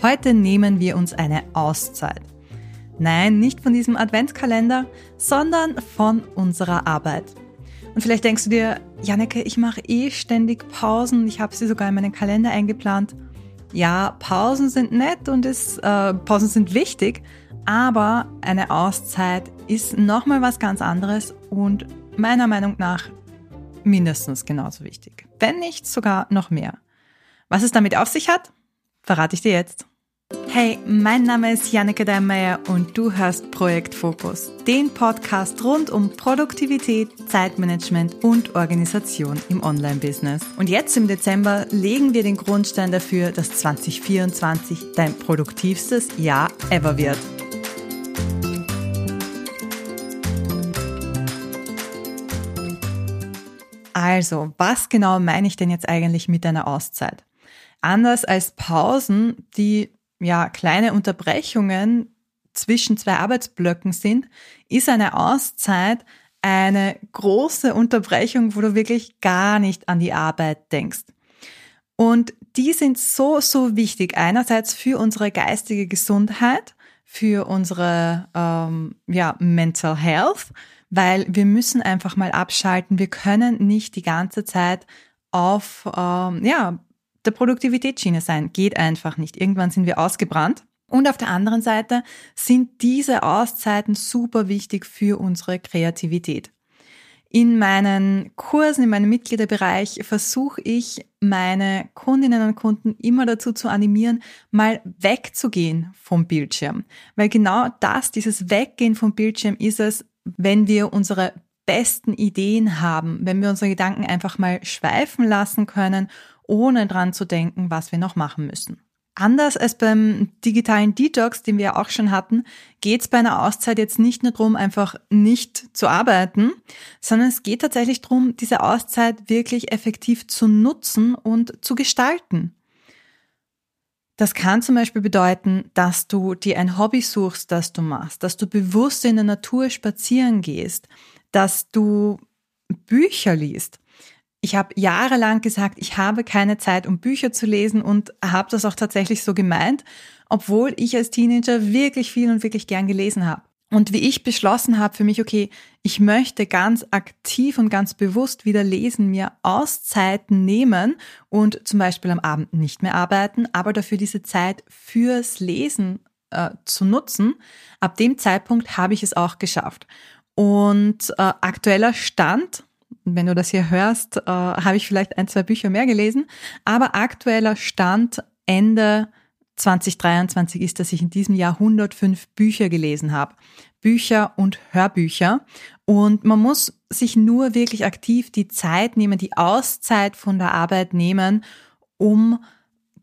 Heute nehmen wir uns eine Auszeit. Nein, nicht von diesem Adventskalender, sondern von unserer Arbeit. Und vielleicht denkst du dir, Janneke, ich mache eh ständig Pausen, ich habe sie sogar in meinen Kalender eingeplant. Ja, Pausen sind nett und ist, äh, Pausen sind wichtig, aber eine Auszeit ist nochmal was ganz anderes und meiner Meinung nach mindestens genauso wichtig. Wenn nicht sogar noch mehr. Was es damit auf sich hat, verrate ich dir jetzt. Hey, mein Name ist Janneke Deinmeier und du hörst Projekt Fokus, den Podcast rund um Produktivität, Zeitmanagement und Organisation im Online-Business. Und jetzt im Dezember legen wir den Grundstein dafür, dass 2024 dein produktivstes Jahr ever wird. Also, was genau meine ich denn jetzt eigentlich mit einer Auszeit? Anders als Pausen, die ja kleine Unterbrechungen zwischen zwei Arbeitsblöcken sind, ist eine Auszeit eine große Unterbrechung, wo du wirklich gar nicht an die Arbeit denkst. Und die sind so, so wichtig. Einerseits für unsere geistige Gesundheit, für unsere ähm, ja, Mental Health, weil wir müssen einfach mal abschalten. Wir können nicht die ganze Zeit auf ähm, ja, der Produktivitätsschiene sein. Geht einfach nicht. Irgendwann sind wir ausgebrannt. Und auf der anderen Seite sind diese Auszeiten super wichtig für unsere Kreativität. In meinen Kursen, in meinem Mitgliederbereich versuche ich, meine Kundinnen und Kunden immer dazu zu animieren, mal wegzugehen vom Bildschirm. Weil genau das, dieses Weggehen vom Bildschirm ist es, wenn wir unsere besten Ideen haben, wenn wir unsere Gedanken einfach mal schweifen lassen können ohne dran zu denken, was wir noch machen müssen. Anders als beim digitalen Detox, den wir auch schon hatten, geht es bei einer Auszeit jetzt nicht nur darum, einfach nicht zu arbeiten, sondern es geht tatsächlich darum, diese Auszeit wirklich effektiv zu nutzen und zu gestalten. Das kann zum Beispiel bedeuten, dass du dir ein Hobby suchst, das du machst, dass du bewusst in der Natur spazieren gehst, dass du Bücher liest, ich habe jahrelang gesagt, ich habe keine Zeit, um Bücher zu lesen und habe das auch tatsächlich so gemeint, obwohl ich als Teenager wirklich viel und wirklich gern gelesen habe. Und wie ich beschlossen habe für mich, okay, ich möchte ganz aktiv und ganz bewusst wieder lesen, mir Auszeiten nehmen und zum Beispiel am Abend nicht mehr arbeiten, aber dafür diese Zeit fürs Lesen äh, zu nutzen, ab dem Zeitpunkt habe ich es auch geschafft. Und äh, aktueller Stand wenn du das hier hörst, äh, habe ich vielleicht ein, zwei Bücher mehr gelesen. Aber aktueller Stand Ende 2023 ist, dass ich in diesem Jahr 105 Bücher gelesen habe. Bücher und Hörbücher. Und man muss sich nur wirklich aktiv die Zeit nehmen, die Auszeit von der Arbeit nehmen, um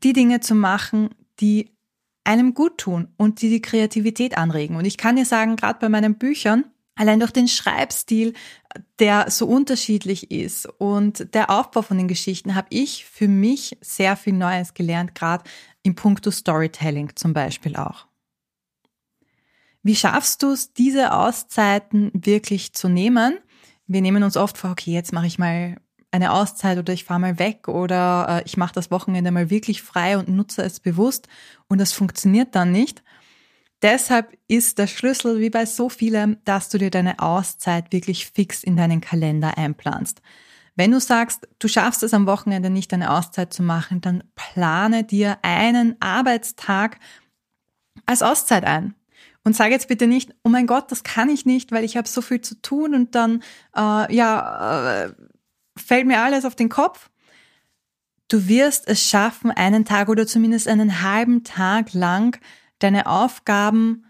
die Dinge zu machen, die einem gut tun und die die Kreativität anregen. Und ich kann dir sagen, gerade bei meinen Büchern, Allein durch den Schreibstil, der so unterschiedlich ist und der Aufbau von den Geschichten, habe ich für mich sehr viel Neues gelernt, gerade im Punkto Storytelling zum Beispiel auch. Wie schaffst du es, diese Auszeiten wirklich zu nehmen? Wir nehmen uns oft vor, okay, jetzt mache ich mal eine Auszeit oder ich fahre mal weg oder äh, ich mache das Wochenende mal wirklich frei und nutze es bewusst und das funktioniert dann nicht. Deshalb ist der Schlüssel wie bei so vielem, dass du dir deine Auszeit wirklich fix in deinen Kalender einplanst. Wenn du sagst, du schaffst es am Wochenende nicht, eine Auszeit zu machen, dann plane dir einen Arbeitstag als Auszeit ein. Und sage jetzt bitte nicht, oh mein Gott, das kann ich nicht, weil ich habe so viel zu tun und dann äh, ja äh, fällt mir alles auf den Kopf. Du wirst es schaffen, einen Tag oder zumindest einen halben Tag lang deine Aufgaben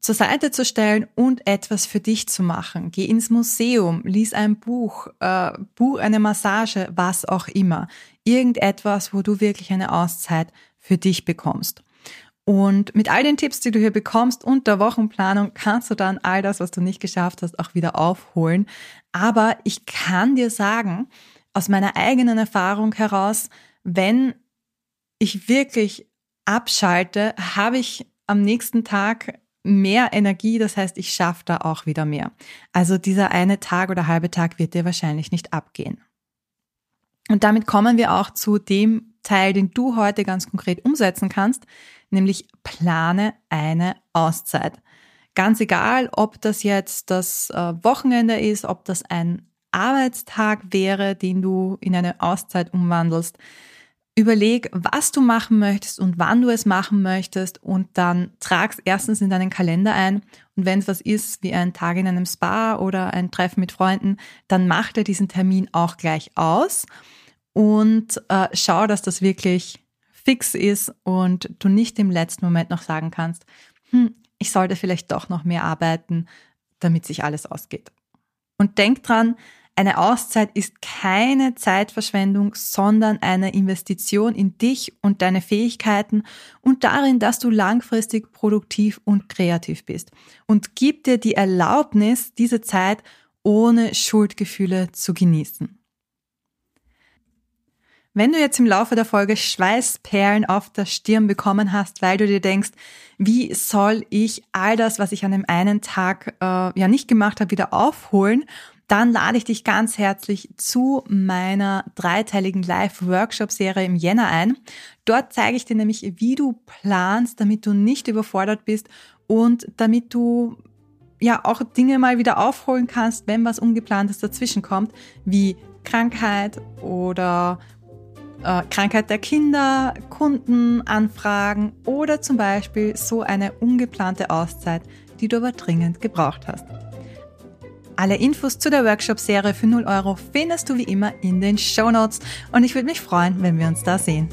zur Seite zu stellen und etwas für dich zu machen. Geh ins Museum, lies ein Buch, äh, buch eine Massage, was auch immer. Irgendetwas, wo du wirklich eine Auszeit für dich bekommst. Und mit all den Tipps, die du hier bekommst und der Wochenplanung, kannst du dann all das, was du nicht geschafft hast, auch wieder aufholen. Aber ich kann dir sagen, aus meiner eigenen Erfahrung heraus, wenn ich wirklich abschalte, habe ich am nächsten Tag mehr Energie, das heißt, ich schaffe da auch wieder mehr. Also dieser eine Tag oder halbe Tag wird dir wahrscheinlich nicht abgehen. Und damit kommen wir auch zu dem Teil, den du heute ganz konkret umsetzen kannst, nämlich plane eine Auszeit. Ganz egal, ob das jetzt das äh, Wochenende ist, ob das ein Arbeitstag wäre, den du in eine Auszeit umwandelst. Überleg, was du machen möchtest und wann du es machen möchtest und dann trag es erstens in deinen Kalender ein und wenn es was ist wie ein Tag in einem Spa oder ein Treffen mit Freunden, dann mach dir diesen Termin auch gleich aus und äh, schau, dass das wirklich fix ist und du nicht im letzten Moment noch sagen kannst, hm, ich sollte vielleicht doch noch mehr arbeiten, damit sich alles ausgeht. Und denk dran, eine Auszeit ist keine Zeitverschwendung, sondern eine Investition in dich und deine Fähigkeiten und darin, dass du langfristig produktiv und kreativ bist. Und gib dir die Erlaubnis, diese Zeit ohne Schuldgefühle zu genießen. Wenn du jetzt im Laufe der Folge Schweißperlen auf der Stirn bekommen hast, weil du dir denkst, wie soll ich all das, was ich an dem einen Tag äh, ja nicht gemacht habe, wieder aufholen, dann lade ich dich ganz herzlich zu meiner dreiteiligen Live-Workshop-Serie im Jänner ein. Dort zeige ich dir nämlich, wie du planst, damit du nicht überfordert bist und damit du ja auch Dinge mal wieder aufholen kannst, wenn was Ungeplantes dazwischen kommt, wie Krankheit oder äh, Krankheit der Kinder, Kundenanfragen oder zum Beispiel so eine ungeplante Auszeit, die du aber dringend gebraucht hast. Alle Infos zu der Workshop-Serie für 0 Euro findest du wie immer in den Show Notes und ich würde mich freuen, wenn wir uns da sehen.